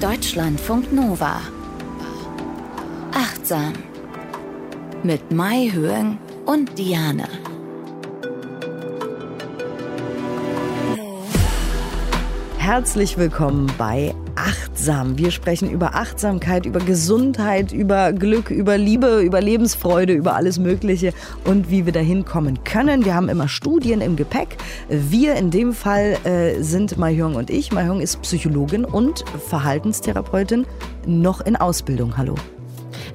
Deutschlandfunk Nova. Achtsam. Mit Mai Höhen und Diane. Herzlich willkommen bei Achtsam. Wir sprechen über Achtsamkeit, über Gesundheit, über Glück, über Liebe, über Lebensfreude, über alles Mögliche und wie wir dahin kommen können. Wir haben immer Studien im Gepäck. Wir in dem Fall äh, sind Mahjong und ich. Mahjong ist Psychologin und Verhaltenstherapeutin, noch in Ausbildung. Hallo.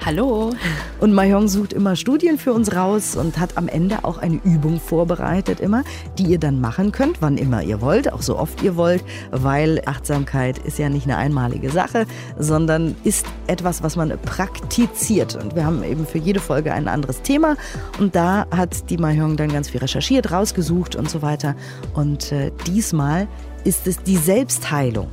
Hallo. Und Mahjong sucht immer Studien für uns raus und hat am Ende auch eine Übung vorbereitet immer, die ihr dann machen könnt, wann immer ihr wollt, auch so oft ihr wollt, weil Achtsamkeit ist ja nicht eine einmalige Sache, sondern ist etwas, was man praktiziert. Und wir haben eben für jede Folge ein anderes Thema und da hat die Mahjong dann ganz viel recherchiert, rausgesucht und so weiter. Und äh, diesmal ist es die Selbstheilung.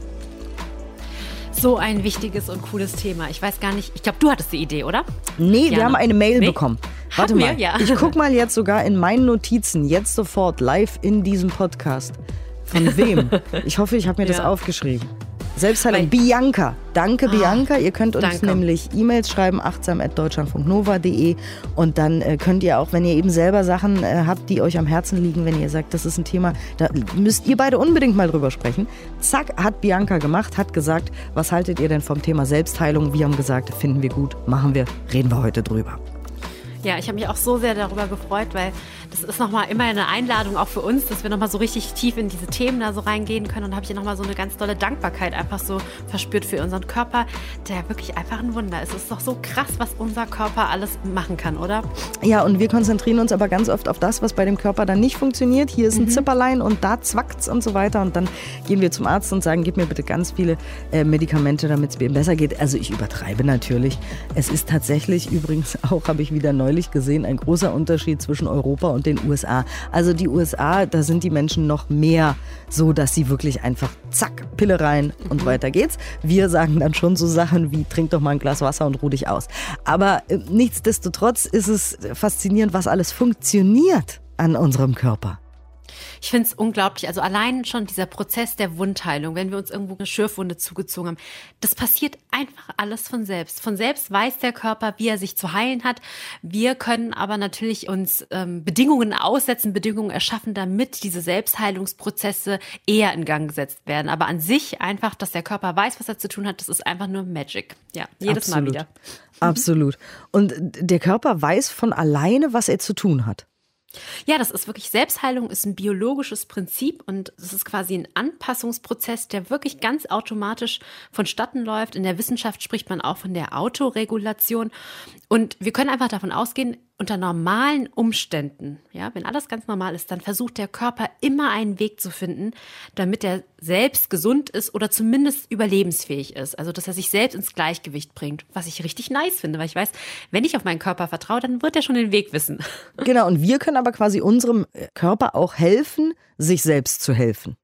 So ein wichtiges und cooles Thema. Ich weiß gar nicht, ich glaube, du hattest die Idee, oder? Nee, Jana. wir haben eine Mail nee? bekommen. Warte haben mal, wir? Ja. ich guck mal jetzt sogar in meinen Notizen, jetzt sofort live in diesem Podcast. Von wem? Ich hoffe, ich habe mir ja. das aufgeschrieben. Selbstheilung. Bianca. Danke, ah, Bianca. Ihr könnt uns danke. nämlich E-Mails schreiben, achtsam.deutschlandfunknova.de. Und dann äh, könnt ihr auch, wenn ihr eben selber Sachen äh, habt, die euch am Herzen liegen, wenn ihr sagt, das ist ein Thema, da müsst ihr beide unbedingt mal drüber sprechen. Zack, hat Bianca gemacht, hat gesagt, was haltet ihr denn vom Thema Selbstheilung? Wir haben gesagt, finden wir gut, machen wir, reden wir heute drüber. Ja, ich habe mich auch so sehr darüber gefreut, weil das ist nochmal immer eine Einladung auch für uns, dass wir nochmal so richtig tief in diese Themen da so reingehen können. Und habe ich nochmal so eine ganz tolle Dankbarkeit einfach so verspürt für unseren Körper, der wirklich einfach ein Wunder ist. Es ist doch so krass, was unser Körper alles machen kann, oder? Ja, und wir konzentrieren uns aber ganz oft auf das, was bei dem Körper dann nicht funktioniert. Hier ist ein mhm. Zipperlein und da zwackt's und so weiter. Und dann gehen wir zum Arzt und sagen, gib mir bitte ganz viele äh, Medikamente, damit es mir besser geht. Also ich übertreibe natürlich. Es ist tatsächlich übrigens auch, habe ich wieder neu neulich gesehen, ein großer Unterschied zwischen Europa und den USA. Also die USA, da sind die Menschen noch mehr so, dass sie wirklich einfach zack, Pille rein und mhm. weiter geht's. Wir sagen dann schon so Sachen wie trink doch mal ein Glas Wasser und ruh dich aus. Aber äh, nichtsdestotrotz ist es faszinierend, was alles funktioniert an unserem Körper. Ich finde es unglaublich. Also allein schon dieser Prozess der Wundheilung, wenn wir uns irgendwo eine Schürfwunde zugezogen haben, das passiert einfach alles von selbst. Von selbst weiß der Körper, wie er sich zu heilen hat. Wir können aber natürlich uns ähm, Bedingungen aussetzen, Bedingungen erschaffen, damit diese Selbstheilungsprozesse eher in Gang gesetzt werden. Aber an sich einfach, dass der Körper weiß, was er zu tun hat, das ist einfach nur Magic. Ja, jedes Absolut. Mal wieder. Absolut. Und der Körper weiß von alleine, was er zu tun hat. Ja, das ist wirklich Selbstheilung ist ein biologisches Prinzip und es ist quasi ein Anpassungsprozess, der wirklich ganz automatisch vonstatten läuft. In der Wissenschaft spricht man auch von der Autoregulation und wir können einfach davon ausgehen, unter normalen Umständen, ja, wenn alles ganz normal ist, dann versucht der Körper immer einen Weg zu finden, damit er selbst gesund ist oder zumindest überlebensfähig ist. Also, dass er sich selbst ins Gleichgewicht bringt, was ich richtig nice finde, weil ich weiß, wenn ich auf meinen Körper vertraue, dann wird er schon den Weg wissen. Genau, und wir können aber quasi unserem Körper auch helfen, sich selbst zu helfen.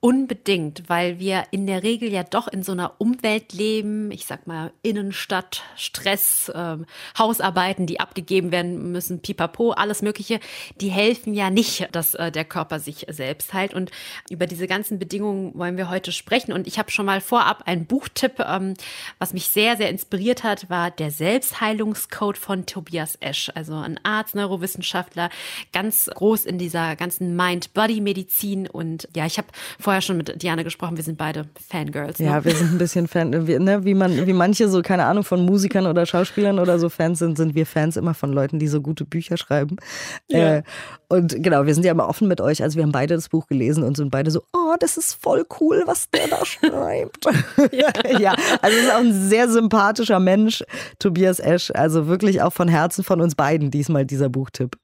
Unbedingt, weil wir in der Regel ja doch in so einer Umwelt leben, ich sag mal Innenstadt, Stress, äh, Hausarbeiten, die abgegeben werden müssen, pipapo, alles Mögliche, die helfen ja nicht, dass äh, der Körper sich selbst heilt. Und über diese ganzen Bedingungen wollen wir heute sprechen. Und ich habe schon mal vorab einen Buchtipp, ähm, was mich sehr, sehr inspiriert hat, war der Selbstheilungscode von Tobias Esch, also ein Arzt, Neurowissenschaftler, ganz groß in dieser ganzen Mind-Body-Medizin. Und ja, ich habe vorher schon mit Diana gesprochen, wir sind beide Fangirls. Ne? Ja, wir sind ein bisschen Fan, wir, ne, wie, man, wie manche so, keine Ahnung, von Musikern oder Schauspielern oder so Fans sind, sind wir Fans immer von Leuten, die so gute Bücher schreiben. Ja. Äh, und genau, wir sind ja immer offen mit euch. Also wir haben beide das Buch gelesen und sind beide so, oh, das ist voll cool, was der da schreibt. ja. ja, also ist auch ein sehr sympathischer Mensch, Tobias Esch. Also wirklich auch von Herzen von uns beiden diesmal dieser Buchtipp.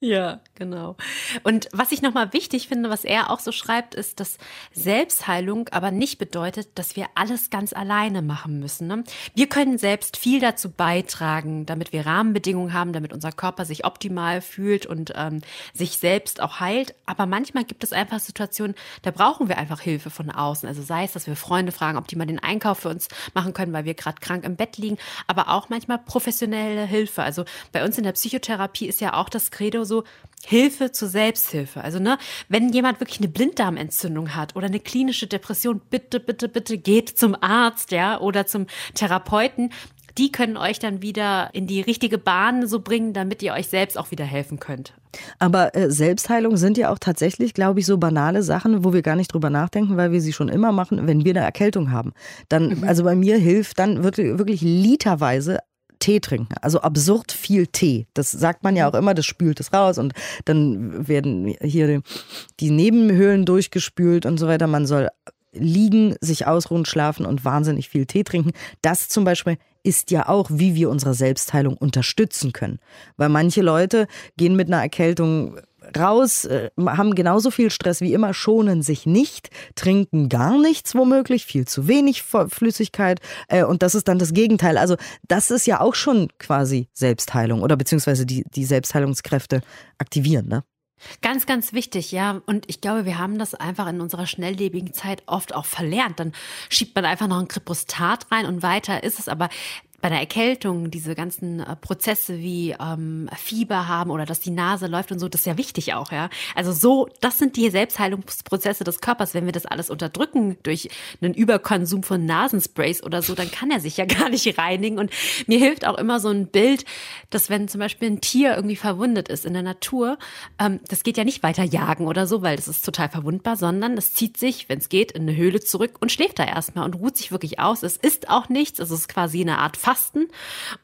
Ja, genau. Und was ich nochmal wichtig finde, was er auch so schreibt, ist, dass Selbstheilung aber nicht bedeutet, dass wir alles ganz alleine machen müssen. Ne? Wir können selbst viel dazu beitragen, damit wir Rahmenbedingungen haben, damit unser Körper sich optimal fühlt und ähm, sich selbst auch heilt. Aber manchmal gibt es einfach Situationen, da brauchen wir einfach Hilfe von außen. Also sei es, dass wir Freunde fragen, ob die mal den Einkauf für uns machen können, weil wir gerade krank im Bett liegen, aber auch manchmal professionelle Hilfe. Also bei uns in der Psychotherapie ist ja auch das Credo, so Hilfe zur Selbsthilfe. Also, ne, wenn jemand wirklich eine Blinddarmentzündung hat oder eine klinische Depression, bitte, bitte, bitte geht zum Arzt, ja, oder zum Therapeuten die können euch dann wieder in die richtige Bahn so bringen, damit ihr euch selbst auch wieder helfen könnt. Aber äh, Selbstheilung sind ja auch tatsächlich, glaube ich, so banale Sachen, wo wir gar nicht drüber nachdenken, weil wir sie schon immer machen, wenn wir eine Erkältung haben. Dann, mhm. also bei mir hilft dann wirklich, wirklich literweise Tee trinken. Also absurd viel Tee. Das sagt man ja auch immer, das spült es raus und dann werden hier die Nebenhöhlen durchgespült und so weiter. Man soll liegen, sich ausruhen, schlafen und wahnsinnig viel Tee trinken. Das zum Beispiel ist ja auch, wie wir unsere Selbstheilung unterstützen können. Weil manche Leute gehen mit einer Erkältung raus, äh, haben genauso viel Stress wie immer, schonen sich nicht, trinken gar nichts womöglich, viel zu wenig Flüssigkeit äh, und das ist dann das Gegenteil. Also das ist ja auch schon quasi Selbstheilung oder beziehungsweise die, die Selbstheilungskräfte aktivieren, ne? Ganz, ganz wichtig, ja. Und ich glaube, wir haben das einfach in unserer schnelllebigen Zeit oft auch verlernt. Dann schiebt man einfach noch ein Kripostat rein und weiter ist es. Aber bei der Erkältung diese ganzen äh, Prozesse wie ähm, Fieber haben oder dass die Nase läuft und so, das ist ja wichtig auch, ja. Also so, das sind die Selbstheilungsprozesse des Körpers. Wenn wir das alles unterdrücken durch einen Überkonsum von Nasensprays oder so, dann kann er sich ja gar nicht reinigen. Und mir hilft auch immer so ein Bild, dass wenn zum Beispiel ein Tier irgendwie verwundet ist in der Natur, ähm, das geht ja nicht weiter jagen oder so, weil das ist total verwundbar, sondern es zieht sich, wenn es geht, in eine Höhle zurück und schläft da erstmal und ruht sich wirklich aus. Es ist auch nichts, es ist quasi eine Art Fasten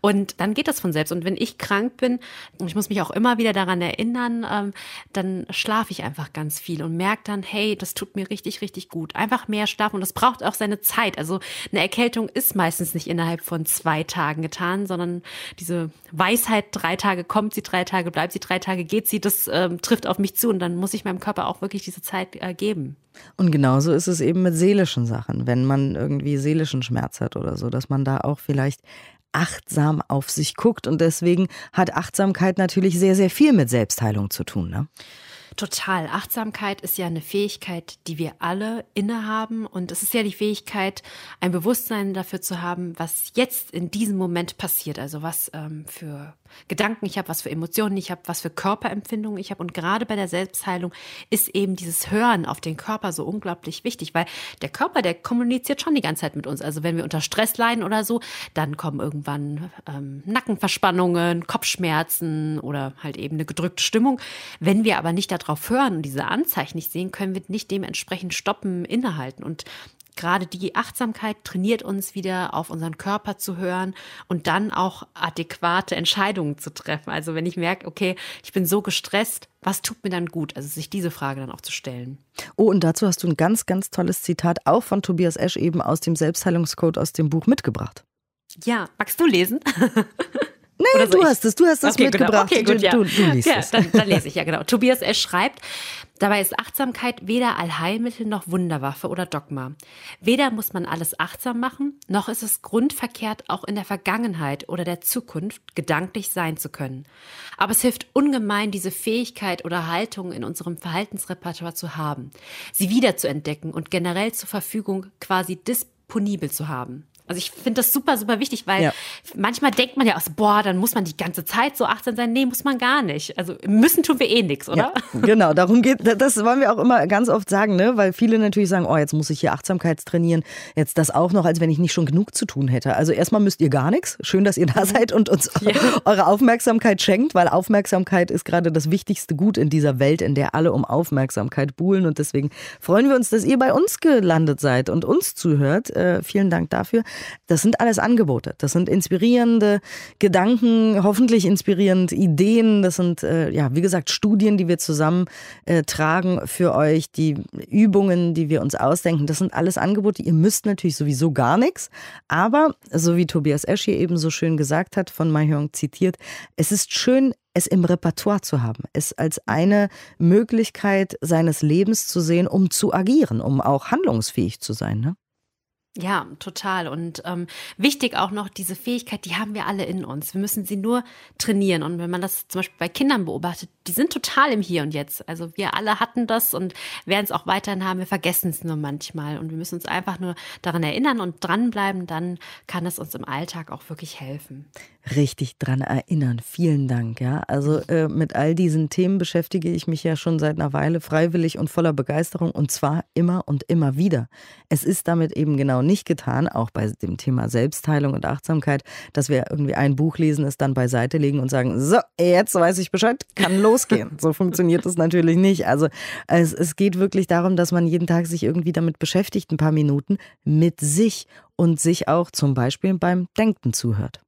und dann geht das von selbst. Und wenn ich krank bin, und ich muss mich auch immer wieder daran erinnern, ähm, dann schlafe ich einfach ganz viel und merke dann, hey, das tut mir richtig, richtig gut. Einfach mehr schlafen und das braucht auch seine Zeit. Also eine Erkältung ist meistens nicht innerhalb von zwei Tagen getan, sondern diese Weisheit, drei Tage kommt sie, drei Tage bleibt sie, drei Tage geht sie, das ähm, trifft auf mich zu und dann muss ich meinem Körper auch wirklich diese Zeit äh, geben. Und genauso ist es eben mit seelischen Sachen, wenn man irgendwie seelischen Schmerz hat oder so, dass man da auch vielleicht achtsam auf sich guckt. Und deswegen hat Achtsamkeit natürlich sehr, sehr viel mit Selbstheilung zu tun. Ne? Total. Achtsamkeit ist ja eine Fähigkeit, die wir alle innehaben. Und es ist ja die Fähigkeit, ein Bewusstsein dafür zu haben, was jetzt in diesem Moment passiert. Also was ähm, für Gedanken ich habe, was für Emotionen ich habe, was für Körperempfindungen ich habe. Und gerade bei der Selbstheilung ist eben dieses Hören auf den Körper so unglaublich wichtig, weil der Körper, der kommuniziert schon die ganze Zeit mit uns. Also wenn wir unter Stress leiden oder so, dann kommen irgendwann ähm, Nackenverspannungen, Kopfschmerzen oder halt eben eine gedrückte Stimmung. Wenn wir aber nicht darauf hören und diese Anzeichen nicht sehen, können wir nicht dementsprechend stoppen, innehalten. Und gerade die Achtsamkeit trainiert uns wieder auf unseren Körper zu hören und dann auch adäquate Entscheidungen zu treffen. Also wenn ich merke, okay, ich bin so gestresst, was tut mir dann gut? Also sich diese Frage dann auch zu stellen. Oh, und dazu hast du ein ganz, ganz tolles Zitat auch von Tobias Esch eben aus dem Selbstheilungscode aus dem Buch mitgebracht. Ja, magst du lesen? Nee, du ich? hast es, du hast es okay, genau. mitgebracht. Genau. Okay, gut, ja. Du, du liest ja, es. Dann, dann lese ich, ja genau. Tobias S. schreibt, dabei ist Achtsamkeit weder Allheilmittel noch Wunderwaffe oder Dogma. Weder muss man alles achtsam machen, noch ist es grundverkehrt, auch in der Vergangenheit oder der Zukunft gedanklich sein zu können. Aber es hilft ungemein, diese Fähigkeit oder Haltung in unserem Verhaltensrepertoire zu haben, sie wiederzuentdecken und generell zur Verfügung quasi disponibel zu haben. Also ich finde das super, super wichtig, weil ja. manchmal denkt man ja aus, boah, dann muss man die ganze Zeit so achtsam sein. Nee, muss man gar nicht. Also müssen tun wir eh nichts, oder? Ja, genau, darum geht, das wollen wir auch immer ganz oft sagen, ne? weil viele natürlich sagen, oh, jetzt muss ich hier Achtsamkeitstrainieren, jetzt das auch noch, als wenn ich nicht schon genug zu tun hätte. Also erstmal müsst ihr gar nichts. Schön, dass ihr da mhm. seid und uns ja. eure Aufmerksamkeit schenkt, weil Aufmerksamkeit ist gerade das wichtigste Gut in dieser Welt, in der alle um Aufmerksamkeit buhlen und deswegen freuen wir uns, dass ihr bei uns gelandet seid und uns zuhört. Äh, vielen Dank dafür. Das sind alles Angebote. Das sind inspirierende Gedanken, hoffentlich inspirierend Ideen. Das sind, äh, ja, wie gesagt, Studien, die wir zusammen äh, tragen für euch, die Übungen, die wir uns ausdenken. Das sind alles Angebote. Ihr müsst natürlich sowieso gar nichts. Aber, so wie Tobias Esch hier eben so schön gesagt hat, von Mahjong zitiert, es ist schön, es im Repertoire zu haben, es als eine Möglichkeit seines Lebens zu sehen, um zu agieren, um auch handlungsfähig zu sein. Ne? Ja, total. Und ähm, wichtig auch noch, diese Fähigkeit, die haben wir alle in uns. Wir müssen sie nur trainieren. Und wenn man das zum Beispiel bei Kindern beobachtet, die sind total im Hier und Jetzt. Also wir alle hatten das und werden es auch weiterhin haben. Wir vergessen es nur manchmal und wir müssen uns einfach nur daran erinnern und dranbleiben. Dann kann es uns im Alltag auch wirklich helfen. Richtig dran erinnern. Vielen Dank. Ja, also äh, mit all diesen Themen beschäftige ich mich ja schon seit einer Weile freiwillig und voller Begeisterung und zwar immer und immer wieder. Es ist damit eben genau nicht getan, auch bei dem Thema Selbstheilung und Achtsamkeit, dass wir irgendwie ein Buch lesen, es dann beiseite legen und sagen, so, jetzt weiß ich Bescheid, kann los losgehen. So funktioniert es natürlich nicht. Also es, es geht wirklich darum, dass man jeden Tag sich irgendwie damit beschäftigt, ein paar Minuten mit sich und sich auch zum Beispiel beim Denken zuhört.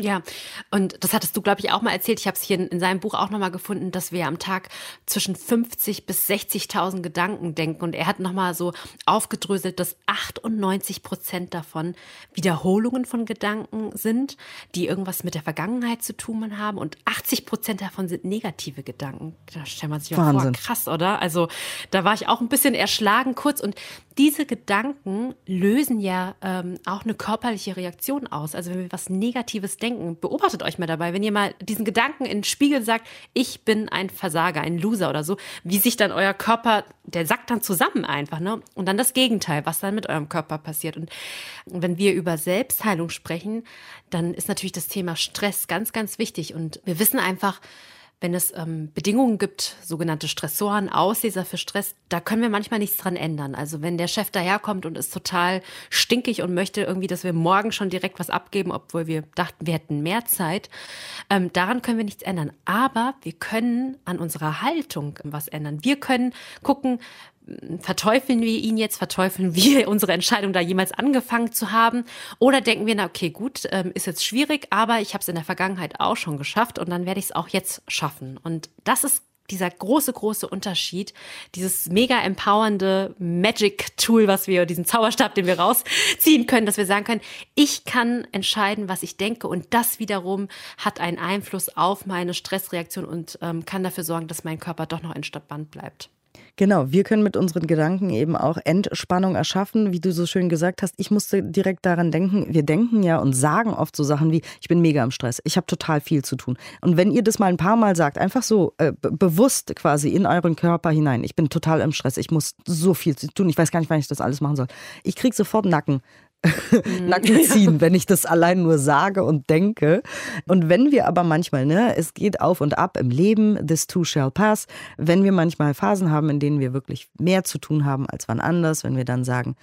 Ja, und das hattest du, glaube ich, auch mal erzählt. Ich habe es hier in, in, seinem Buch auch nochmal gefunden, dass wir am Tag zwischen 50 bis 60.000 Gedanken denken. Und er hat nochmal so aufgedröselt, dass 98 Prozent davon Wiederholungen von Gedanken sind, die irgendwas mit der Vergangenheit zu tun haben. Und 80 Prozent davon sind negative Gedanken. Da stellt man sich auch vor, krass, oder? Also da war ich auch ein bisschen erschlagen kurz. Und diese Gedanken lösen ja ähm, auch eine körperliche Reaktion aus. Also wenn wir was Negatives denken, beobachtet euch mal dabei, wenn ihr mal diesen Gedanken in den Spiegel sagt, ich bin ein Versager, ein Loser oder so, wie sich dann euer Körper, der sackt dann zusammen einfach, ne? Und dann das Gegenteil, was dann mit eurem Körper passiert. Und wenn wir über Selbstheilung sprechen, dann ist natürlich das Thema Stress ganz, ganz wichtig. Und wir wissen einfach, wenn es ähm, Bedingungen gibt, sogenannte Stressoren, Ausleser für Stress, da können wir manchmal nichts dran ändern. Also wenn der Chef daherkommt und ist total stinkig und möchte irgendwie, dass wir morgen schon direkt was abgeben, obwohl wir dachten, wir hätten mehr Zeit, ähm, daran können wir nichts ändern. Aber wir können an unserer Haltung was ändern. Wir können gucken, verteufeln wir ihn jetzt, verteufeln wir unsere Entscheidung, da jemals angefangen zu haben? Oder denken wir, na okay, gut, ähm, ist jetzt schwierig, aber ich habe es in der Vergangenheit auch schon geschafft und dann werde ich es auch jetzt schaffen. Und das ist dieser große, große Unterschied, dieses mega empowernde Magic-Tool, was wir, diesen Zauberstab, den wir rausziehen können, dass wir sagen können, ich kann entscheiden, was ich denke und das wiederum hat einen Einfluss auf meine Stressreaktion und ähm, kann dafür sorgen, dass mein Körper doch noch entspannt bleibt. Genau, wir können mit unseren Gedanken eben auch Entspannung erschaffen, wie du so schön gesagt hast. Ich musste direkt daran denken, wir denken ja und sagen oft so Sachen wie, ich bin mega im Stress, ich habe total viel zu tun. Und wenn ihr das mal ein paar Mal sagt, einfach so äh, bewusst quasi in euren Körper hinein, ich bin total im Stress, ich muss so viel zu tun, ich weiß gar nicht, wann ich das alles machen soll. Ich kriege sofort Nacken. Mhm. Nacken ziehen, wenn ich das allein nur sage und denke. Und wenn wir aber manchmal, ne, es geht auf und ab im Leben, this too shall pass, wenn wir manchmal Phasen haben, in denen wir wirklich mehr zu tun haben als wann anders, wenn wir dann sagen,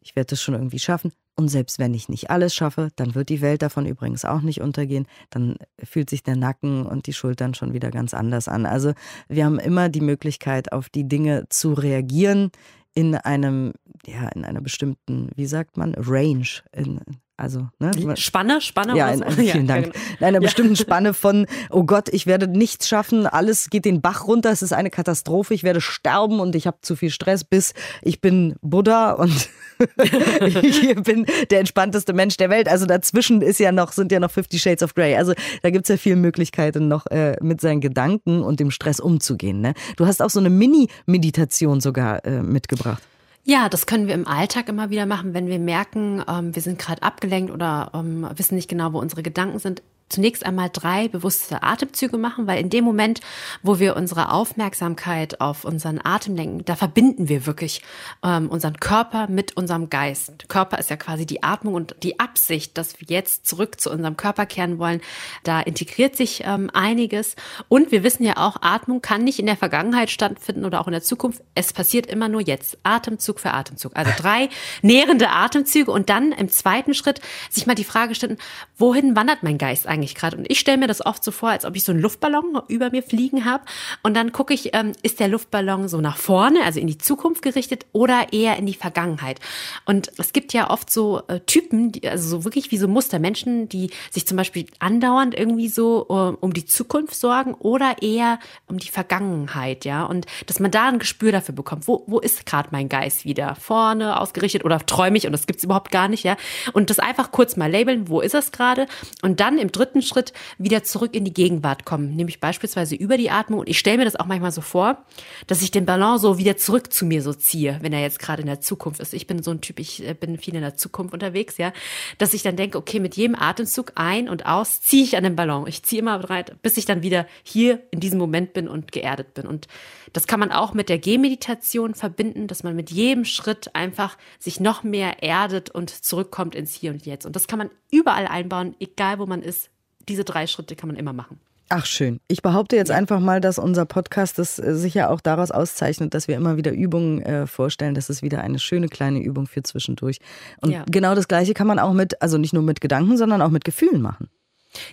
ich werde es schon irgendwie schaffen. Und selbst wenn ich nicht alles schaffe, dann wird die Welt davon übrigens auch nicht untergehen. Dann fühlt sich der Nacken und die Schultern schon wieder ganz anders an. Also wir haben immer die Möglichkeit, auf die Dinge zu reagieren, in einem, ja, in einer bestimmten, wie sagt man, Range. In, also, ne? Spanne, Spanne. Ja, in, vielen ja, Dank. Genau. In einer bestimmten Spanne von, oh Gott, ich werde nichts schaffen, alles geht den Bach runter, es ist eine Katastrophe, ich werde sterben und ich habe zu viel Stress, bis ich bin Buddha und ich bin der entspannteste Mensch der Welt. Also dazwischen ist ja noch, sind ja noch 50 Shades of Grey. Also da gibt es ja viele Möglichkeiten, noch äh, mit seinen Gedanken und dem Stress umzugehen. Ne? Du hast auch so eine Mini-Meditation sogar äh, mitgebracht. Ja, das können wir im Alltag immer wieder machen, wenn wir merken, ähm, wir sind gerade abgelenkt oder ähm, wissen nicht genau, wo unsere Gedanken sind zunächst einmal drei bewusste Atemzüge machen, weil in dem Moment, wo wir unsere Aufmerksamkeit auf unseren Atem lenken, da verbinden wir wirklich ähm, unseren Körper mit unserem Geist. Körper ist ja quasi die Atmung und die Absicht, dass wir jetzt zurück zu unserem Körper kehren wollen. Da integriert sich ähm, einiges. Und wir wissen ja auch, Atmung kann nicht in der Vergangenheit stattfinden oder auch in der Zukunft. Es passiert immer nur jetzt. Atemzug für Atemzug. Also drei nährende Atemzüge und dann im zweiten Schritt sich mal die Frage stellen, wohin wandert mein Geist eigentlich? Eigentlich gerade? Und ich stelle mir das oft so vor, als ob ich so einen Luftballon über mir fliegen habe. Und dann gucke ich, ähm, ist der Luftballon so nach vorne, also in die Zukunft gerichtet oder eher in die Vergangenheit? Und es gibt ja oft so äh, Typen, die, also so wirklich wie so Muster, Menschen, die sich zum Beispiel andauernd irgendwie so uh, um die Zukunft sorgen oder eher um die Vergangenheit, ja. Und dass man da ein Gespür dafür bekommt, wo, wo ist gerade mein Geist wieder? Vorne ausgerichtet oder träume ich und das gibt es überhaupt gar nicht, ja. Und das einfach kurz mal labeln, wo ist es gerade? Und dann im dritten dritten Schritt wieder zurück in die Gegenwart kommen, nämlich beispielsweise über die Atmung. Und ich stelle mir das auch manchmal so vor, dass ich den Ballon so wieder zurück zu mir so ziehe, wenn er jetzt gerade in der Zukunft ist. Ich bin so ein Typ, ich äh, bin viel in der Zukunft unterwegs, ja, dass ich dann denke, okay, mit jedem Atemzug ein und aus ziehe ich an den Ballon. Ich ziehe immer bereit, bis ich dann wieder hier in diesem Moment bin und geerdet bin. Und das kann man auch mit der Gehmeditation verbinden, dass man mit jedem Schritt einfach sich noch mehr erdet und zurückkommt ins Hier und Jetzt. Und das kann man überall einbauen, egal wo man ist. Diese drei Schritte kann man immer machen. Ach schön. Ich behaupte jetzt ja. einfach mal, dass unser Podcast das äh, sicher auch daraus auszeichnet, dass wir immer wieder Übungen äh, vorstellen. Das ist wieder eine schöne kleine Übung für zwischendurch. Und ja. genau das Gleiche kann man auch mit, also nicht nur mit Gedanken, sondern auch mit Gefühlen machen.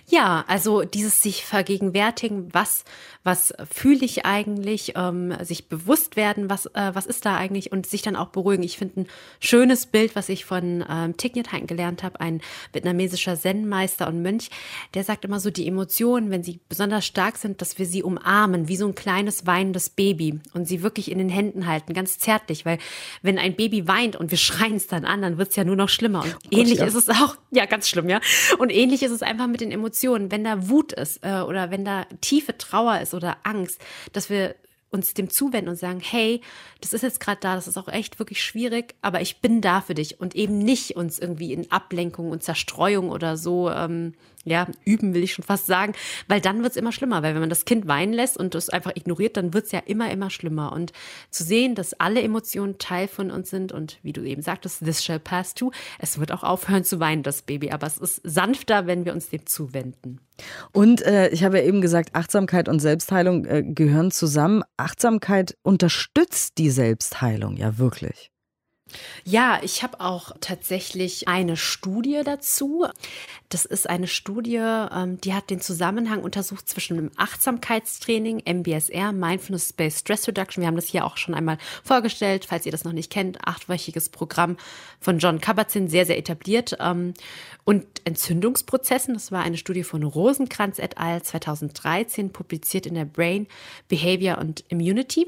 Ja, also dieses sich vergegenwärtigen, was, was fühle ich eigentlich, ähm, sich bewusst werden, was, äh, was ist da eigentlich und sich dann auch beruhigen. Ich finde ein schönes Bild, was ich von ähm, Thich Nhat Hanh gelernt habe, ein vietnamesischer Zen-Meister und Mönch, der sagt immer so, die Emotionen, wenn sie besonders stark sind, dass wir sie umarmen, wie so ein kleines weinendes Baby und sie wirklich in den Händen halten, ganz zärtlich, weil wenn ein Baby weint und wir schreien es dann an, dann wird es ja nur noch schlimmer. Und oh, ähnlich ja. ist es auch, ja, ganz schlimm, ja. Und ähnlich ist es einfach mit den Emotionen, wenn da Wut ist äh, oder wenn da tiefe Trauer ist oder Angst, dass wir uns dem zuwenden und sagen, hey, das ist jetzt gerade da, das ist auch echt wirklich schwierig, aber ich bin da für dich und eben nicht uns irgendwie in Ablenkung und Zerstreuung oder so ähm, ja, üben will ich schon fast sagen, weil dann wird's immer schlimmer, weil wenn man das Kind weinen lässt und es einfach ignoriert, dann wird's ja immer, immer schlimmer. Und zu sehen, dass alle Emotionen Teil von uns sind und wie du eben sagtest, this shall pass too, es wird auch aufhören zu weinen, das Baby, aber es ist sanfter, wenn wir uns dem zuwenden. Und äh, ich habe ja eben gesagt, Achtsamkeit und Selbstheilung äh, gehören zusammen. Achtsamkeit unterstützt die Selbstheilung ja wirklich. Ja, ich habe auch tatsächlich eine Studie dazu. Das ist eine Studie, ähm, die hat den Zusammenhang untersucht zwischen dem Achtsamkeitstraining, MBSR, Mindfulness Based Stress Reduction. Wir haben das hier auch schon einmal vorgestellt, falls ihr das noch nicht kennt. Achtwöchiges Programm von John Kabat-Zinn, sehr, sehr etabliert. Ähm, und Entzündungsprozessen, das war eine Studie von Rosenkranz et al. 2013, publiziert in der Brain, Behavior und Immunity.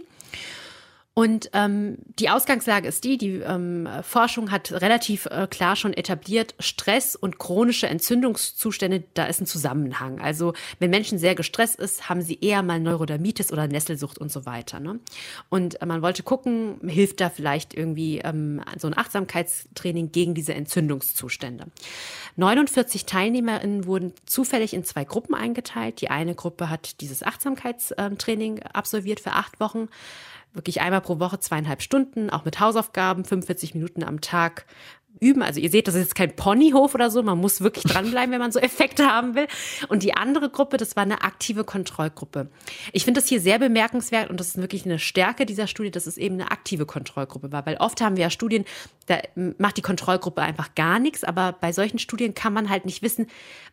Und ähm, die Ausgangslage ist die, die ähm, Forschung hat relativ äh, klar schon etabliert, Stress und chronische Entzündungszustände, da ist ein Zusammenhang. Also wenn Menschen sehr gestresst ist, haben sie eher mal Neurodermitis oder Nesselsucht und so weiter. Ne? Und äh, man wollte gucken, hilft da vielleicht irgendwie ähm, so ein Achtsamkeitstraining gegen diese Entzündungszustände. 49 Teilnehmerinnen wurden zufällig in zwei Gruppen eingeteilt. Die eine Gruppe hat dieses Achtsamkeitstraining absolviert für acht Wochen wirklich einmal pro Woche zweieinhalb Stunden, auch mit Hausaufgaben, 45 Minuten am Tag üben. Also ihr seht, das ist jetzt kein Ponyhof oder so. Man muss wirklich dranbleiben, wenn man so Effekte haben will. Und die andere Gruppe, das war eine aktive Kontrollgruppe. Ich finde das hier sehr bemerkenswert und das ist wirklich eine Stärke dieser Studie, dass es eben eine aktive Kontrollgruppe war. Weil oft haben wir ja Studien, da macht die Kontrollgruppe einfach gar nichts. Aber bei solchen Studien kann man halt nicht wissen,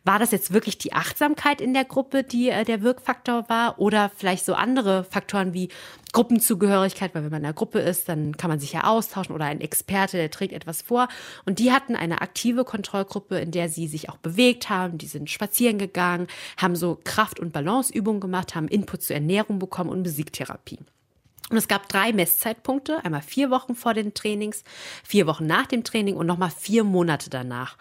war das jetzt wirklich die Achtsamkeit in der Gruppe, die äh, der Wirkfaktor war oder vielleicht so andere Faktoren wie Gruppenzugehörigkeit, weil wenn man in einer Gruppe ist, dann kann man sich ja austauschen oder ein Experte, der trägt etwas vor. Und die hatten eine aktive Kontrollgruppe, in der sie sich auch bewegt haben, die sind spazieren gegangen, haben so Kraft- und Balanceübungen gemacht, haben Input zur Ernährung bekommen und Musiktherapie. Und es gab drei Messzeitpunkte, einmal vier Wochen vor den Trainings, vier Wochen nach dem Training und nochmal vier Monate danach.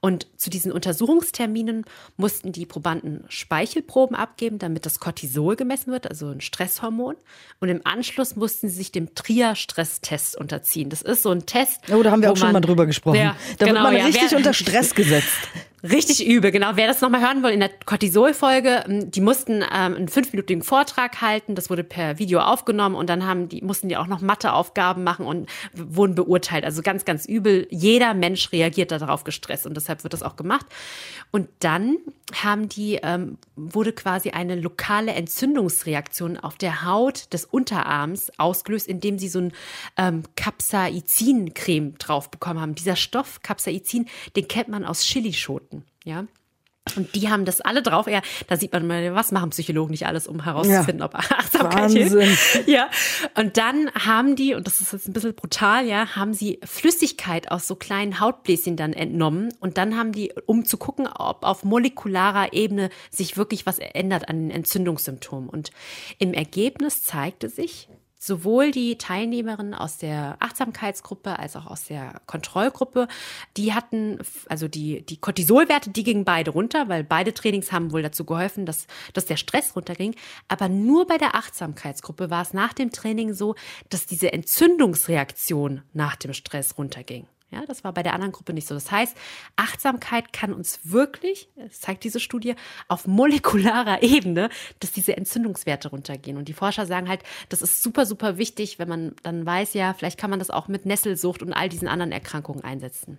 Und zu diesen Untersuchungsterminen mussten die Probanden Speichelproben abgeben, damit das Cortisol gemessen wird, also ein Stresshormon. Und im Anschluss mussten sie sich dem Trier-Stresstest unterziehen. Das ist so ein Test. Oh, da haben wir auch schon mal drüber gesprochen. Ja, da genau, wird man ja, richtig wer, unter Stress gesetzt. Richtig übel, genau. Wer das nochmal hören will, in der Cortisol-Folge, ähm, die mussten ähm, einen fünfminütigen Vortrag halten, das wurde per Video aufgenommen und dann haben die, mussten die auch noch Matheaufgaben machen und wurden beurteilt. Also ganz, ganz übel. Jeder Mensch reagiert darauf gestresst und deshalb wird das auch gemacht. Und dann haben die, ähm, wurde quasi eine lokale Entzündungsreaktion auf der Haut des Unterarms ausgelöst, indem sie so ein ähm, Capsaicin-Creme drauf bekommen haben. Dieser Stoff, Capsaicin, den kennt man aus Chilischoten, ja. Und die haben das alle drauf. Ja, da sieht man mal, was machen Psychologen nicht alles, um herauszufinden, ja. ob Achtsamkeit hilft. Ja. Und dann haben die, und das ist jetzt ein bisschen brutal, ja, haben sie Flüssigkeit aus so kleinen Hautbläschen dann entnommen. Und dann haben die, um zu gucken, ob auf molekularer Ebene sich wirklich was ändert an den Entzündungssymptomen. Und im Ergebnis zeigte sich, sowohl die Teilnehmerinnen aus der Achtsamkeitsgruppe als auch aus der Kontrollgruppe, die hatten, also die, die Cortisolwerte, die gingen beide runter, weil beide Trainings haben wohl dazu geholfen, dass, dass der Stress runterging. Aber nur bei der Achtsamkeitsgruppe war es nach dem Training so, dass diese Entzündungsreaktion nach dem Stress runterging. Ja, das war bei der anderen Gruppe nicht so. Das heißt, Achtsamkeit kann uns wirklich, das zeigt diese Studie, auf molekularer Ebene, dass diese Entzündungswerte runtergehen. Und die Forscher sagen halt, das ist super, super wichtig, wenn man dann weiß, ja, vielleicht kann man das auch mit Nesselsucht und all diesen anderen Erkrankungen einsetzen.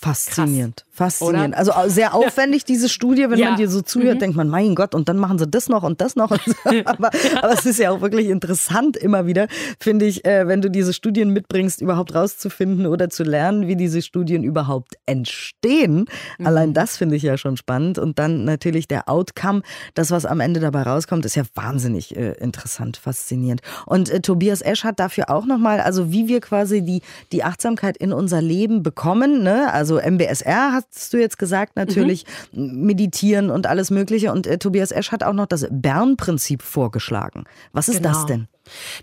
Faszinierend, Krass, faszinierend. Oder? Also sehr aufwendig, diese Studie, wenn ja. man dir so zuhört, mhm. denkt man, mein Gott, und dann machen sie das noch und das noch. Und so. aber, aber, es ist ja auch wirklich interessant immer wieder, finde ich, äh, wenn du diese Studien mitbringst, überhaupt rauszufinden oder zu lernen, wie diese Studien überhaupt entstehen. Mhm. Allein das finde ich ja schon spannend. Und dann natürlich der Outcome, das, was am Ende dabei rauskommt, ist ja wahnsinnig äh, interessant, faszinierend. Und äh, Tobias Esch hat dafür auch nochmal, also wie wir quasi die, die Achtsamkeit in unser Leben bekommen, ne? also also MBSR hast du jetzt gesagt, natürlich mhm. meditieren und alles Mögliche. Und äh, Tobias Esch hat auch noch das Bern-Prinzip vorgeschlagen. Was ist genau. das denn?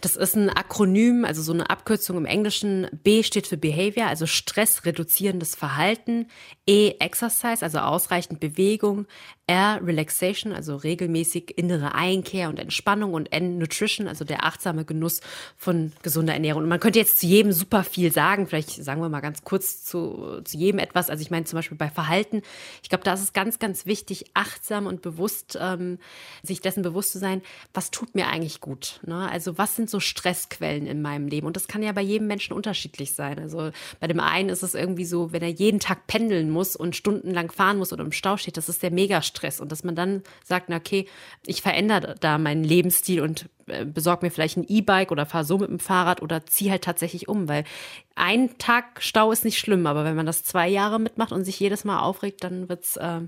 Das ist ein Akronym, also so eine Abkürzung im Englischen. B steht für Behavior, also stressreduzierendes Verhalten. E Exercise, also ausreichend Bewegung. R Relaxation, also regelmäßig innere Einkehr und Entspannung. Und N Nutrition, also der achtsame Genuss von gesunder Ernährung. Und man könnte jetzt zu jedem super viel sagen. Vielleicht sagen wir mal ganz kurz zu, zu jedem etwas. Also ich meine zum Beispiel bei Verhalten. Ich glaube, da ist es ganz, ganz wichtig, achtsam und bewusst, ähm, sich dessen bewusst zu sein, was tut mir eigentlich gut. Ne? Also was sind so Stressquellen in meinem Leben? Und das kann ja bei jedem Menschen unterschiedlich sein. Also bei dem einen ist es irgendwie so, wenn er jeden Tag pendeln muss und stundenlang fahren muss oder im Stau steht, das ist der Megastress. Und dass man dann sagt, na okay, ich verändere da meinen Lebensstil und äh, besorge mir vielleicht ein E-Bike oder fahre so mit dem Fahrrad oder ziehe halt tatsächlich um, weil ein Tag Stau ist nicht schlimm, aber wenn man das zwei Jahre mitmacht und sich jedes Mal aufregt, dann wird's äh,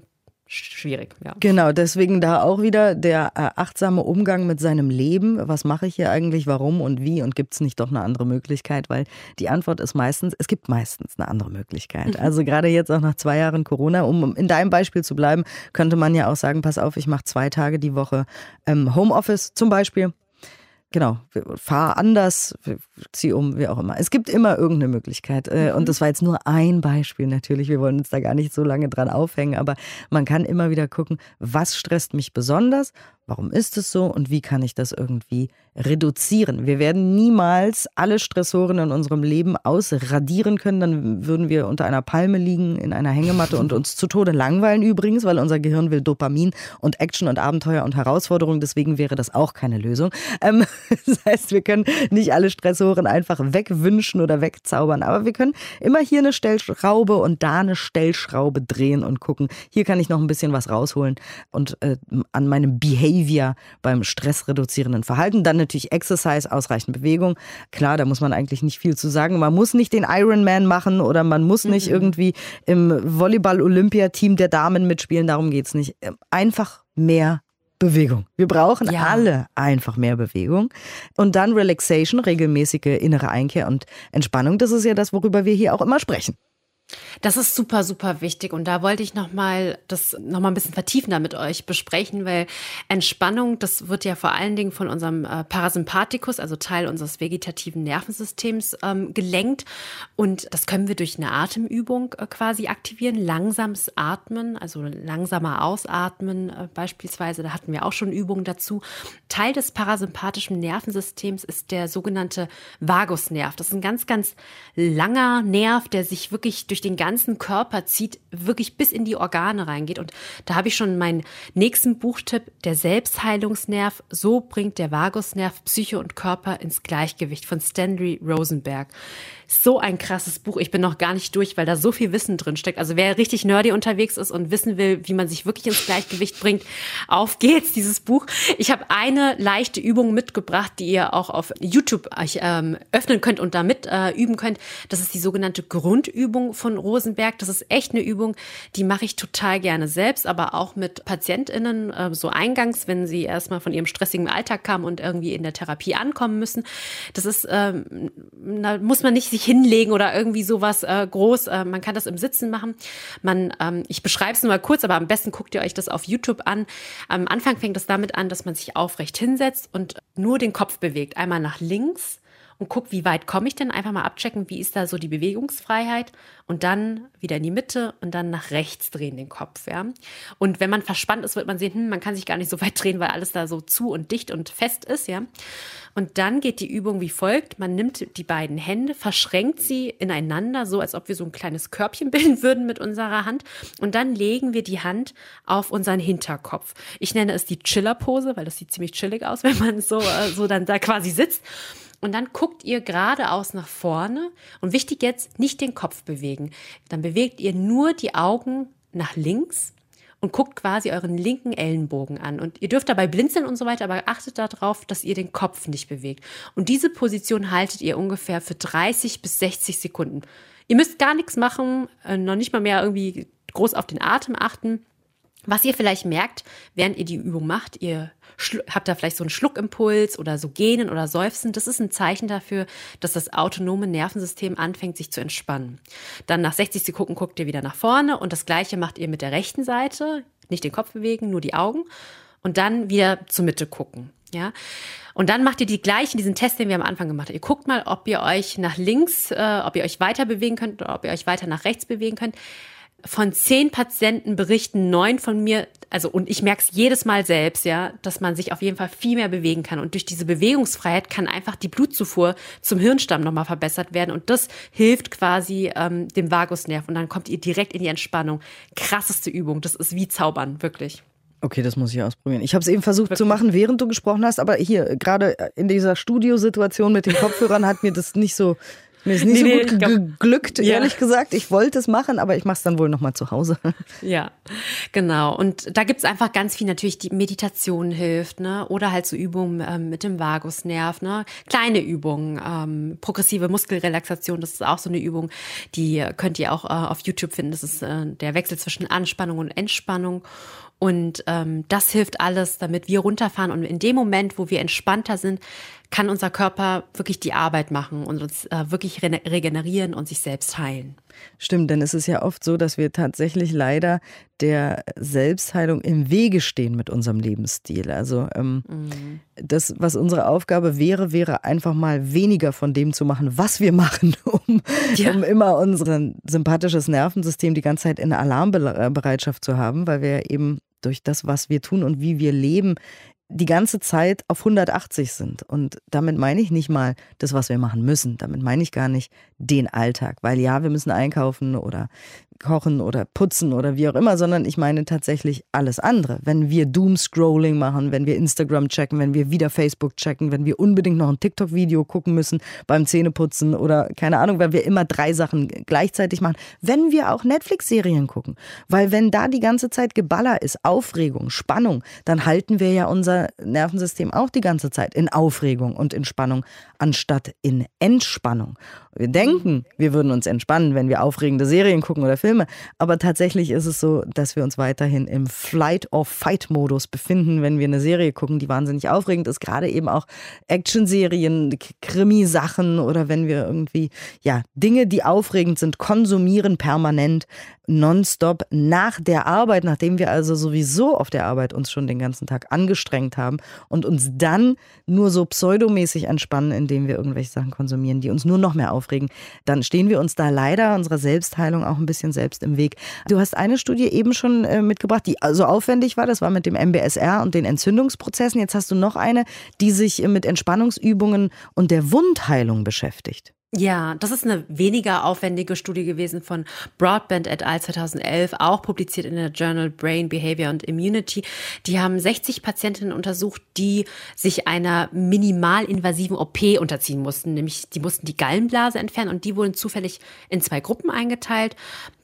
schwierig. Ja. Genau, deswegen da auch wieder der äh, achtsame Umgang mit seinem Leben. Was mache ich hier eigentlich, warum und wie und gibt es nicht doch eine andere Möglichkeit? Weil die Antwort ist meistens, es gibt meistens eine andere Möglichkeit. Mhm. Also gerade jetzt auch nach zwei Jahren Corona, um in deinem Beispiel zu bleiben, könnte man ja auch sagen, pass auf, ich mache zwei Tage die Woche ähm, Homeoffice zum Beispiel genau, fahr anders, zieh um, wie auch immer. Es gibt immer irgendeine Möglichkeit. Äh, mhm. Und das war jetzt nur ein Beispiel natürlich. Wir wollen uns da gar nicht so lange dran aufhängen, aber man kann immer wieder gucken, was stresst mich besonders Warum ist es so und wie kann ich das irgendwie reduzieren? Wir werden niemals alle Stressoren in unserem Leben ausradieren können. Dann würden wir unter einer Palme liegen, in einer Hängematte und uns zu Tode langweilen übrigens, weil unser Gehirn will Dopamin und Action und Abenteuer und Herausforderung. Deswegen wäre das auch keine Lösung. Ähm, das heißt, wir können nicht alle Stressoren einfach wegwünschen oder wegzaubern. Aber wir können immer hier eine Stellschraube und da eine Stellschraube drehen und gucken, hier kann ich noch ein bisschen was rausholen und äh, an meinem Behavior Behavior beim stressreduzierenden Verhalten. Dann natürlich Exercise, ausreichend Bewegung. Klar, da muss man eigentlich nicht viel zu sagen. Man muss nicht den Ironman machen oder man muss nicht mhm. irgendwie im Volleyball-Olympiateam der Damen mitspielen. Darum geht es nicht. Einfach mehr Bewegung. Wir brauchen ja. alle einfach mehr Bewegung. Und dann Relaxation, regelmäßige innere Einkehr und Entspannung. Das ist ja das, worüber wir hier auch immer sprechen. Das ist super, super wichtig. Und da wollte ich nochmal das nochmal ein bisschen vertiefender mit euch besprechen, weil Entspannung, das wird ja vor allen Dingen von unserem äh, Parasympathikus, also Teil unseres vegetativen Nervensystems, ähm, gelenkt. Und das können wir durch eine Atemübung äh, quasi aktivieren. Langsames Atmen, also langsamer Ausatmen äh, beispielsweise. Da hatten wir auch schon Übungen dazu. Teil des parasympathischen Nervensystems ist der sogenannte Vagusnerv. Das ist ein ganz, ganz langer Nerv, der sich wirklich durch den ganzen Körper zieht, wirklich bis in die Organe reingeht. Und da habe ich schon meinen nächsten Buchtipp, der Selbstheilungsnerv. So bringt der Vagusnerv Psyche und Körper ins Gleichgewicht von Stanley Rosenberg. So ein krasses Buch. Ich bin noch gar nicht durch, weil da so viel Wissen drin steckt. Also wer richtig nerdy unterwegs ist und wissen will, wie man sich wirklich ins Gleichgewicht bringt, auf geht's, dieses Buch. Ich habe eine leichte Übung mitgebracht, die ihr auch auf YouTube euch ähm, öffnen könnt und damit äh, üben könnt. Das ist die sogenannte Grundübung von von Rosenberg. Das ist echt eine Übung, die mache ich total gerne selbst, aber auch mit PatientInnen, äh, so eingangs, wenn sie erstmal von ihrem stressigen Alltag kamen und irgendwie in der Therapie ankommen müssen. Das ist, ähm, da muss man nicht sich hinlegen oder irgendwie sowas äh, groß. Äh, man kann das im Sitzen machen. Man, ähm, ich beschreibe es nur mal kurz, aber am besten guckt ihr euch das auf YouTube an. Am Anfang fängt es damit an, dass man sich aufrecht hinsetzt und nur den Kopf bewegt. Einmal nach links und guck, wie weit komme ich denn? Einfach mal abchecken, wie ist da so die Bewegungsfreiheit und dann wieder in die Mitte und dann nach rechts drehen den Kopf, ja. Und wenn man verspannt ist, wird man sehen, hm, man kann sich gar nicht so weit drehen, weil alles da so zu und dicht und fest ist, ja. Und dann geht die Übung wie folgt. Man nimmt die beiden Hände, verschränkt sie ineinander, so als ob wir so ein kleines Körbchen bilden würden mit unserer Hand. Und dann legen wir die Hand auf unseren Hinterkopf. Ich nenne es die Chiller-Pose, weil das sieht ziemlich chillig aus, wenn man so, äh, so dann da quasi sitzt. Und dann guckt ihr geradeaus nach vorne. Und wichtig jetzt, nicht den Kopf bewegen. Dann bewegt ihr nur die Augen nach links und guckt quasi euren linken Ellenbogen an. Und ihr dürft dabei blinzeln und so weiter, aber achtet darauf, dass ihr den Kopf nicht bewegt. Und diese Position haltet ihr ungefähr für 30 bis 60 Sekunden. Ihr müsst gar nichts machen, äh, noch nicht mal mehr irgendwie groß auf den Atem achten. Was ihr vielleicht merkt, während ihr die Übung macht, ihr habt da vielleicht so einen Schluckimpuls oder so Gähnen oder Seufzen. Das ist ein Zeichen dafür, dass das autonome Nervensystem anfängt, sich zu entspannen. Dann nach 60 Sekunden guckt ihr wieder nach vorne und das gleiche macht ihr mit der rechten Seite. Nicht den Kopf bewegen, nur die Augen. Und dann wieder zur Mitte gucken. Ja. Und dann macht ihr die gleichen, diesen Test, den wir am Anfang gemacht haben. Ihr guckt mal, ob ihr euch nach links, äh, ob ihr euch weiter bewegen könnt oder ob ihr euch weiter nach rechts bewegen könnt von zehn Patienten berichten neun von mir, also und ich merke es jedes Mal selbst, ja, dass man sich auf jeden Fall viel mehr bewegen kann. Und durch diese Bewegungsfreiheit kann einfach die Blutzufuhr zum Hirnstamm nochmal verbessert werden. Und das hilft quasi ähm, dem Vagusnerv. Und dann kommt ihr direkt in die Entspannung. Krasseste Übung. Das ist wie Zaubern, wirklich. Okay, das muss ich ausprobieren. Ich habe es eben versucht Wirklich? zu machen, während du gesprochen hast, aber hier, gerade in dieser Studiosituation mit den Kopfhörern hat mir das nicht so mir ist nicht nee, so gut nee, geglückt, ja. ehrlich gesagt. Ich wollte es machen, aber ich mache es dann wohl nochmal zu Hause. Ja, genau. Und da gibt es einfach ganz viel natürlich, die Meditation hilft, ne? Oder halt so Übungen ähm, mit dem Vagusnerv, ne? Kleine Übungen, ähm, progressive Muskelrelaxation, das ist auch so eine Übung, die könnt ihr auch äh, auf YouTube finden. Das ist äh, der Wechsel zwischen Anspannung und Entspannung. Und ähm, das hilft alles, damit wir runterfahren. Und in dem Moment, wo wir entspannter sind, kann unser Körper wirklich die Arbeit machen und uns äh, wirklich re regenerieren und sich selbst heilen. Stimmt, denn es ist ja oft so, dass wir tatsächlich leider der Selbstheilung im Wege stehen mit unserem Lebensstil. Also ähm, mhm. das, was unsere Aufgabe wäre, wäre einfach mal weniger von dem zu machen, was wir machen, um, ja. um immer unser sympathisches Nervensystem die ganze Zeit in Alarmbereitschaft zu haben, weil wir eben durch das, was wir tun und wie wir leben, die ganze Zeit auf 180 sind. Und damit meine ich nicht mal das, was wir machen müssen. Damit meine ich gar nicht den Alltag. Weil ja, wir müssen einkaufen oder kochen oder putzen oder wie auch immer, sondern ich meine tatsächlich alles andere. Wenn wir Doom-Scrolling machen, wenn wir Instagram checken, wenn wir wieder Facebook checken, wenn wir unbedingt noch ein TikTok-Video gucken müssen beim Zähneputzen oder keine Ahnung, weil wir immer drei Sachen gleichzeitig machen. Wenn wir auch Netflix-Serien gucken. Weil wenn da die ganze Zeit Geballer ist, Aufregung, Spannung, dann halten wir ja unser Nervensystem auch die ganze Zeit in Aufregung und in Spannung, anstatt in Entspannung. Wir denken, wir würden uns entspannen, wenn wir aufregende Serien gucken oder Filme, aber tatsächlich ist es so, dass wir uns weiterhin im Flight-or-Fight-Modus befinden, wenn wir eine Serie gucken, die wahnsinnig aufregend ist, gerade eben auch Actionserien, Krimisachen oder wenn wir irgendwie, ja, Dinge, die aufregend sind, konsumieren permanent, nonstop nach der Arbeit, nachdem wir also sowieso auf der Arbeit uns schon den ganzen Tag angestrengt haben und uns dann nur so pseudomäßig entspannen, indem wir irgendwelche Sachen konsumieren, die uns nur noch mehr aufregen, dann stehen wir uns da leider unserer Selbstheilung auch ein bisschen selbst im Weg. Du hast eine Studie eben schon äh, mitgebracht, die so aufwendig war, das war mit dem MBSR und den Entzündungsprozessen. Jetzt hast du noch eine, die sich mit Entspannungsübungen und der Wundheilung beschäftigt. Ja, das ist eine weniger aufwendige Studie gewesen von Broadband et al. 2011, auch publiziert in der Journal Brain Behavior and Immunity. Die haben 60 Patientinnen untersucht, die sich einer minimalinvasiven OP unterziehen mussten, nämlich die mussten die Gallenblase entfernen und die wurden zufällig in zwei Gruppen eingeteilt.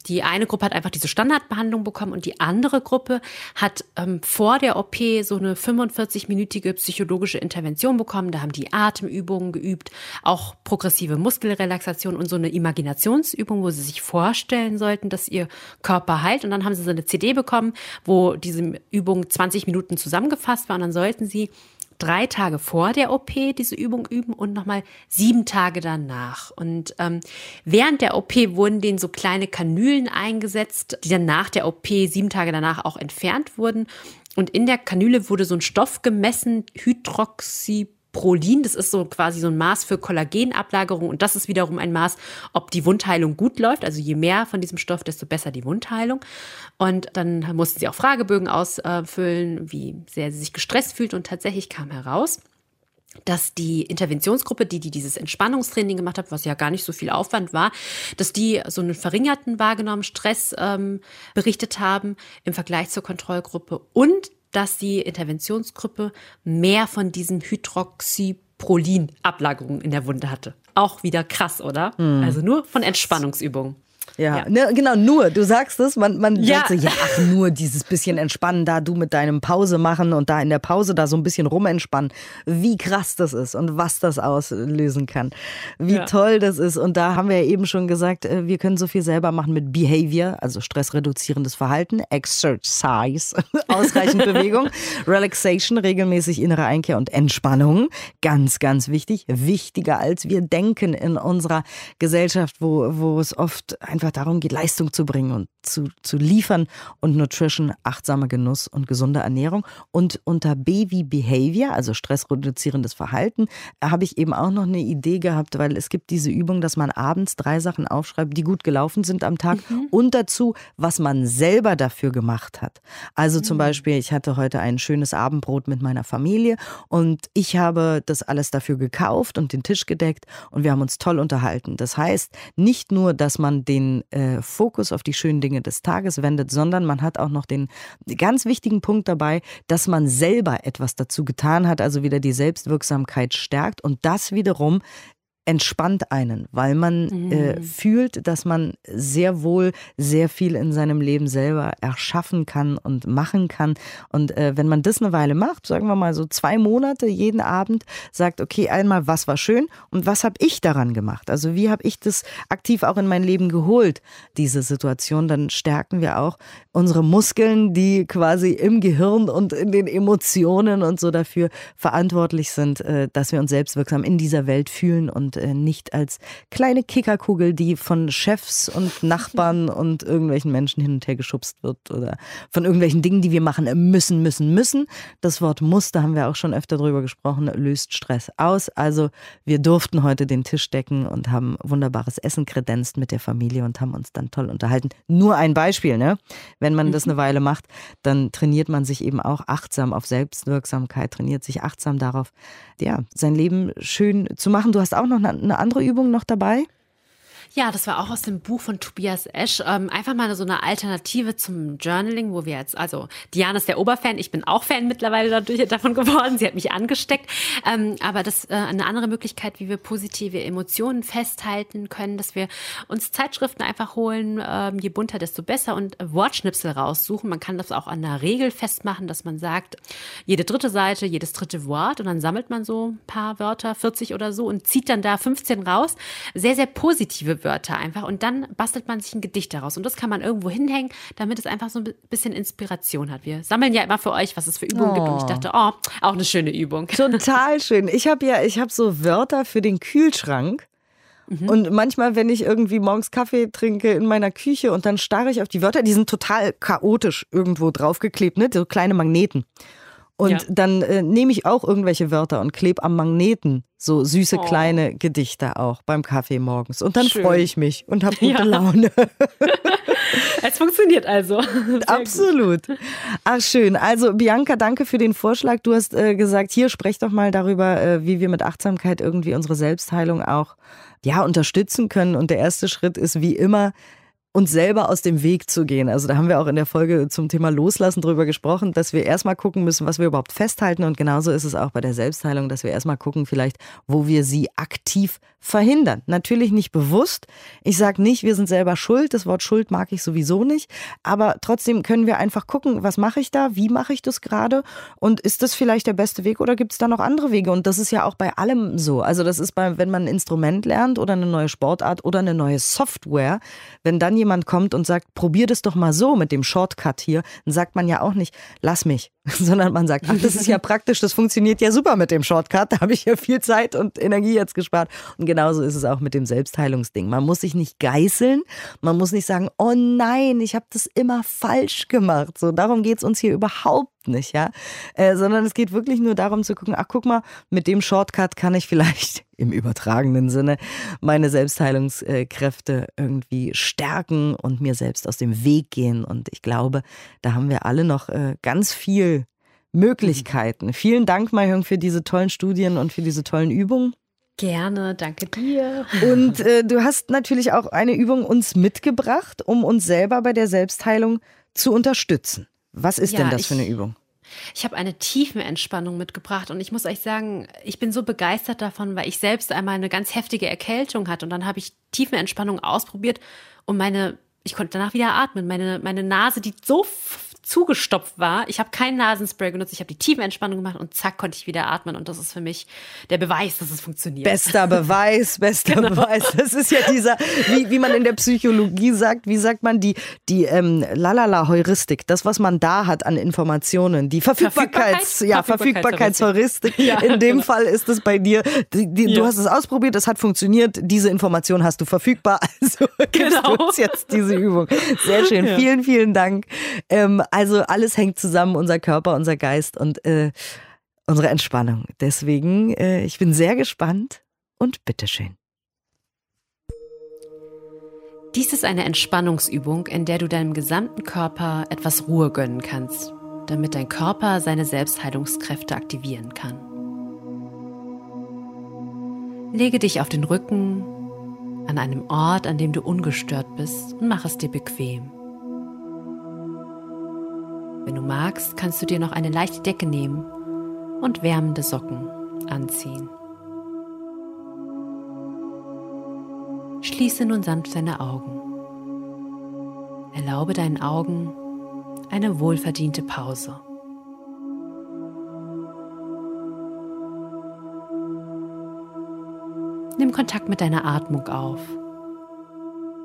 Die eine Gruppe hat einfach diese Standardbehandlung bekommen und die andere Gruppe hat ähm, vor der OP so eine 45-minütige psychologische Intervention bekommen. Da haben die Atemübungen geübt, auch progressive Muskelrelaxation und so eine Imaginationsübung, wo sie sich vorstellen sollten, dass ihr Körper heilt. Und dann haben sie so eine CD bekommen, wo diese Übung 20 Minuten zusammengefasst war. Und dann sollten sie drei Tage vor der OP diese Übung üben und nochmal sieben Tage danach. Und ähm, während der OP wurden denen so kleine Kanülen eingesetzt, die dann nach der OP sieben Tage danach auch entfernt wurden. Und in der Kanüle wurde so ein Stoff gemessen, Hydroxy Prolin, das ist so quasi so ein Maß für Kollagenablagerung und das ist wiederum ein Maß, ob die Wundheilung gut läuft. Also je mehr von diesem Stoff, desto besser die Wundheilung. Und dann mussten sie auch Fragebögen ausfüllen, wie sehr sie sich gestresst fühlt und tatsächlich kam heraus, dass die Interventionsgruppe, die, die dieses Entspannungstraining gemacht hat, was ja gar nicht so viel Aufwand war, dass die so einen verringerten wahrgenommenen Stress ähm, berichtet haben im Vergleich zur Kontrollgruppe und dass die Interventionsgruppe mehr von diesen Hydroxyprolin-Ablagerungen in der Wunde hatte. Auch wieder krass, oder? Mhm. Also nur von Entspannungsübungen. Ja, ja. Ne, genau, nur. Du sagst es, man, man ja. sagt so, ja, ach, nur dieses bisschen entspannen, da du mit deinem Pause machen und da in der Pause da so ein bisschen rumentspannen. Wie krass das ist und was das auslösen kann. Wie ja. toll das ist. Und da haben wir ja eben schon gesagt, äh, wir können so viel selber machen mit Behavior, also stressreduzierendes Verhalten, Exercise, ausreichend Bewegung, Relaxation, regelmäßig innere Einkehr und Entspannung. Ganz, ganz wichtig. Wichtiger als wir denken in unserer Gesellschaft, wo, wo es oft einfach einfach darum geht, Leistung zu bringen und zu, zu liefern und Nutrition, achtsamer Genuss und gesunde Ernährung. Und unter B wie Behavior, also stressreduzierendes Verhalten, habe ich eben auch noch eine Idee gehabt, weil es gibt diese Übung, dass man abends drei Sachen aufschreibt, die gut gelaufen sind am Tag mhm. und dazu, was man selber dafür gemacht hat. Also zum mhm. Beispiel, ich hatte heute ein schönes Abendbrot mit meiner Familie und ich habe das alles dafür gekauft und den Tisch gedeckt und wir haben uns toll unterhalten. Das heißt, nicht nur, dass man den äh, Fokus auf die schönen Dinge des Tages wendet, sondern man hat auch noch den ganz wichtigen Punkt dabei, dass man selber etwas dazu getan hat, also wieder die Selbstwirksamkeit stärkt. Und das wiederum entspannt einen, weil man mhm. äh, fühlt, dass man sehr wohl sehr viel in seinem Leben selber erschaffen kann und machen kann. Und äh, wenn man das eine Weile macht, sagen wir mal so zwei Monate jeden Abend, sagt, okay, einmal, was war schön und was habe ich daran gemacht? Also wie habe ich das aktiv auch in mein Leben geholt, diese Situation? Dann stärken wir auch unsere Muskeln, die quasi im Gehirn und in den Emotionen und so dafür verantwortlich sind, äh, dass wir uns selbstwirksam in dieser Welt fühlen und äh, nicht als kleine Kickerkugel, die von Chefs und Nachbarn und irgendwelchen Menschen hin und her geschubst wird oder von irgendwelchen Dingen, die wir machen müssen, müssen, müssen. Das Wort muss, da haben wir auch schon öfter drüber gesprochen, löst Stress aus. Also wir durften heute den Tisch decken und haben wunderbares Essen kredenzt mit der Familie und haben uns dann toll unterhalten. Nur ein Beispiel, ne? Wenn man das mhm. eine Weile macht, dann trainiert man sich eben auch achtsam auf Selbstwirksamkeit, trainiert sich achtsam darauf, ja, sein Leben schön zu machen. Du hast auch noch eine andere Übung noch dabei? Ja, das war auch aus dem Buch von Tobias Esch. Ähm, einfach mal so eine Alternative zum Journaling, wo wir jetzt, also Diana ist der Oberfan, ich bin auch Fan mittlerweile dadurch, davon geworden. Sie hat mich angesteckt. Ähm, aber das äh, eine andere Möglichkeit, wie wir positive Emotionen festhalten können, dass wir uns Zeitschriften einfach holen, ähm, je bunter, desto besser und Wortschnipsel raussuchen. Man kann das auch an einer Regel festmachen, dass man sagt, jede dritte Seite, jedes dritte Wort und dann sammelt man so ein paar Wörter, 40 oder so und zieht dann da 15 raus. Sehr, sehr positive Wörter einfach und dann bastelt man sich ein Gedicht daraus und das kann man irgendwo hinhängen, damit es einfach so ein bisschen Inspiration hat. Wir sammeln ja immer für euch, was es für Übungen oh. gibt und ich dachte, oh, auch eine schöne Übung. Total schön. Ich habe ja, ich habe so Wörter für den Kühlschrank. Mhm. Und manchmal, wenn ich irgendwie morgens Kaffee trinke in meiner Küche und dann starre ich auf die Wörter, die sind total chaotisch irgendwo draufgeklebt, ne? so kleine Magneten. Und ja. dann äh, nehme ich auch irgendwelche Wörter und klebe am Magneten so süße oh. kleine Gedichte auch beim Kaffee morgens. Und dann freue ich mich und habe gute ja. Laune. es funktioniert also. Sehr Absolut. Gut. Ach schön. Also Bianca, danke für den Vorschlag. Du hast äh, gesagt, hier sprech doch mal darüber, äh, wie wir mit Achtsamkeit irgendwie unsere Selbstheilung auch ja unterstützen können. Und der erste Schritt ist wie immer uns selber aus dem Weg zu gehen. Also da haben wir auch in der Folge zum Thema Loslassen drüber gesprochen, dass wir erstmal gucken müssen, was wir überhaupt festhalten. Und genauso ist es auch bei der Selbstheilung, dass wir erstmal gucken, vielleicht, wo wir sie aktiv verhindern. Natürlich nicht bewusst. Ich sage nicht, wir sind selber schuld. Das Wort Schuld mag ich sowieso nicht. Aber trotzdem können wir einfach gucken, was mache ich da? Wie mache ich das gerade? Und ist das vielleicht der beste Weg oder gibt es da noch andere Wege? Und das ist ja auch bei allem so. Also das ist bei, wenn man ein Instrument lernt oder eine neue Sportart oder eine neue Software, wenn dann jemand kommt und sagt, probier das doch mal so mit dem Shortcut hier, dann sagt man ja auch nicht, lass mich, sondern man sagt, ach, das ist ja praktisch, das funktioniert ja super mit dem Shortcut, da habe ich ja viel Zeit und Energie jetzt gespart. Und genauso ist es auch mit dem Selbstheilungsding. Man muss sich nicht geißeln, man muss nicht sagen, oh nein, ich habe das immer falsch gemacht. So, darum geht es uns hier überhaupt nicht, ja. Äh, sondern es geht wirklich nur darum zu gucken, ach guck mal, mit dem Shortcut kann ich vielleicht im übertragenen Sinne meine Selbstheilungskräfte irgendwie stärken und mir selbst aus dem Weg gehen. Und ich glaube, da haben wir alle noch äh, ganz viel Möglichkeiten. Vielen Dank, Mayhung, für diese tollen Studien und für diese tollen Übungen. Gerne, danke dir. Und äh, du hast natürlich auch eine Übung uns mitgebracht, um uns selber bei der Selbstheilung zu unterstützen. Was ist ja, denn das ich, für eine Übung? Ich habe eine Tiefenentspannung mitgebracht und ich muss euch sagen, ich bin so begeistert davon, weil ich selbst einmal eine ganz heftige Erkältung hatte und dann habe ich Tiefenentspannung ausprobiert und meine ich konnte danach wieder atmen. Meine, meine Nase, die so zugestopft war. Ich habe kein Nasenspray genutzt, ich habe die Tiefenentspannung gemacht und zack konnte ich wieder atmen und das ist für mich der Beweis, dass es funktioniert. Bester Beweis, bester genau. Beweis. Das ist ja dieser, wie, wie man in der Psychologie sagt, wie sagt man die die ähm, lalala Heuristik, das was man da hat an Informationen, die Verfügbarkeits Verfügbarkeit? ja Verfügbarkeitsheuristik. Ja, in dem genau. Fall ist es bei dir, die, die, ja. du hast es ausprobiert, es hat funktioniert, diese Information hast du verfügbar, also genau. uns jetzt diese Übung. Sehr schön, ja. vielen vielen Dank. Ähm, also alles hängt zusammen, unser Körper, unser Geist und äh, unsere Entspannung. Deswegen, äh, ich bin sehr gespannt und bitteschön. Dies ist eine Entspannungsübung, in der du deinem gesamten Körper etwas Ruhe gönnen kannst, damit dein Körper seine Selbstheilungskräfte aktivieren kann. Lege dich auf den Rücken an einem Ort, an dem du ungestört bist und mach es dir bequem. Wenn du magst, kannst du dir noch eine leichte Decke nehmen und wärmende Socken anziehen. Schließe nun sanft deine Augen. Erlaube deinen Augen eine wohlverdiente Pause. Nimm Kontakt mit deiner Atmung auf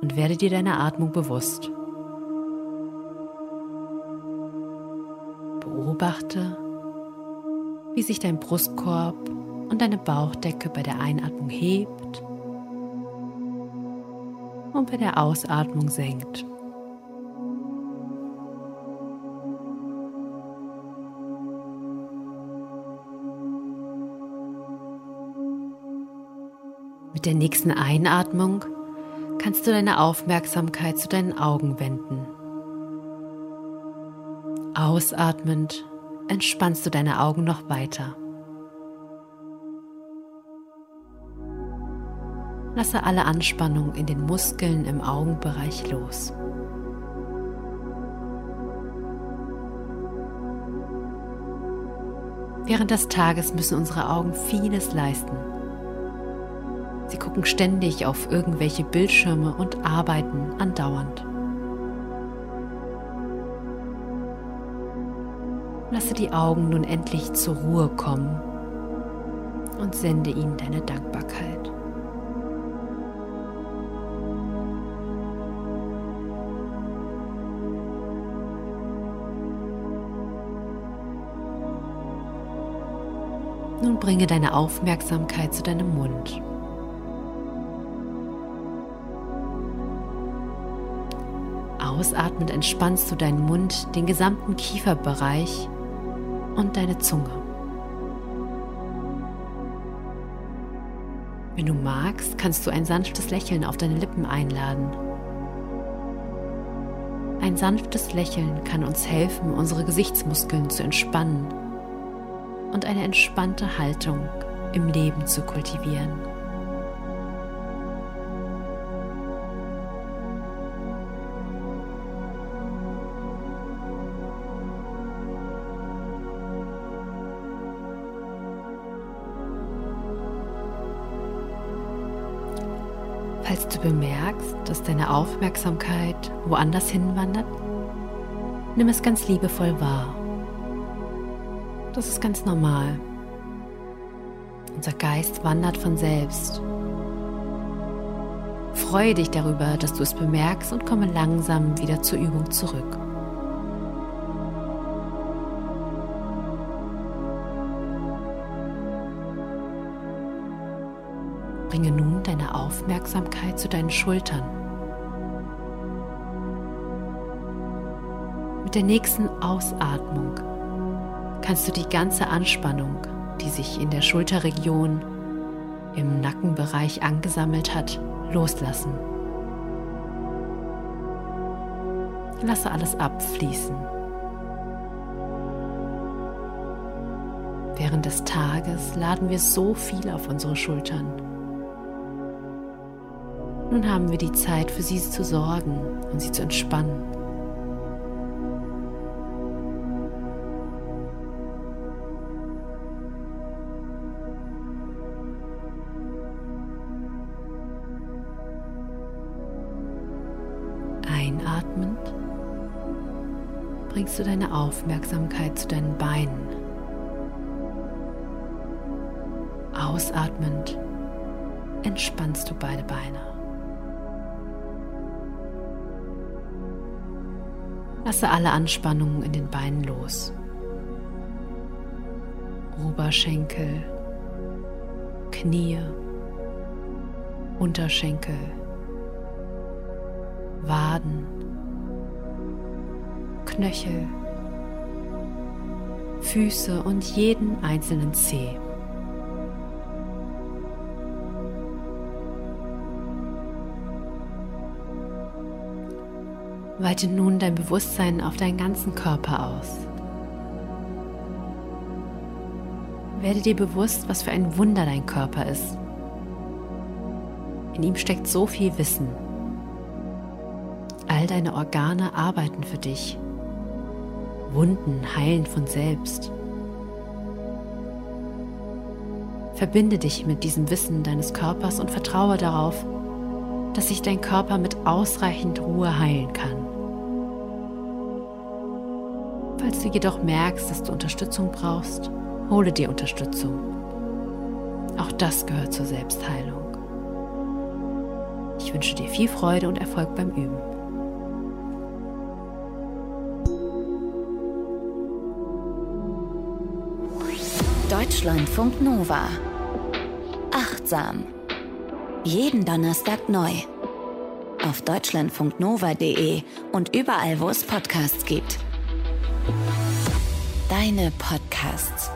und werde dir deiner Atmung bewusst. Beobachte, wie sich dein Brustkorb und deine Bauchdecke bei der Einatmung hebt und bei der Ausatmung senkt. Mit der nächsten Einatmung kannst du deine Aufmerksamkeit zu deinen Augen wenden. Ausatmend entspannst du deine Augen noch weiter. Lasse alle Anspannung in den Muskeln im Augenbereich los. Während des Tages müssen unsere Augen vieles leisten. Sie gucken ständig auf irgendwelche Bildschirme und arbeiten andauernd. Die Augen nun endlich zur Ruhe kommen und sende ihnen deine Dankbarkeit. Nun bringe deine Aufmerksamkeit zu deinem Mund. Ausatmend entspannst du deinen Mund, den gesamten Kieferbereich und deine Zunge. Wenn du magst, kannst du ein sanftes Lächeln auf deine Lippen einladen. Ein sanftes Lächeln kann uns helfen, unsere Gesichtsmuskeln zu entspannen und eine entspannte Haltung im Leben zu kultivieren. Bemerkst, dass deine Aufmerksamkeit woanders hinwandert, nimm es ganz liebevoll wahr. Das ist ganz normal. Unser Geist wandert von selbst. Freue dich darüber, dass du es bemerkst und komme langsam wieder zur Übung zurück. Aufmerksamkeit zu deinen Schultern. Mit der nächsten Ausatmung kannst du die ganze Anspannung, die sich in der Schulterregion im Nackenbereich angesammelt hat, loslassen. Lasse alles abfließen. Während des Tages laden wir so viel auf unsere Schultern. Nun haben wir die Zeit, für sie zu sorgen und sie zu entspannen. Einatmend bringst du deine Aufmerksamkeit zu deinen Beinen. Ausatmend entspannst du beide Beine. Lasse alle Anspannungen in den Beinen los. Oberschenkel, Knie, Unterschenkel, Waden, Knöchel, Füße und jeden einzelnen Zeh. Weite nun dein Bewusstsein auf deinen ganzen Körper aus. Werde dir bewusst, was für ein Wunder dein Körper ist. In ihm steckt so viel Wissen. All deine Organe arbeiten für dich. Wunden heilen von selbst. Verbinde dich mit diesem Wissen deines Körpers und vertraue darauf, dass sich dein Körper mit ausreichend Ruhe heilen kann. Falls du jedoch merkst, dass du Unterstützung brauchst, hole dir Unterstützung. Auch das gehört zur Selbstheilung. Ich wünsche dir viel Freude und Erfolg beim Üben. Deutschlandfunk Nova. Achtsam. Jeden Donnerstag neu. Auf deutschlandfunknova.de und überall, wo es Podcasts gibt. Deine Podcasts.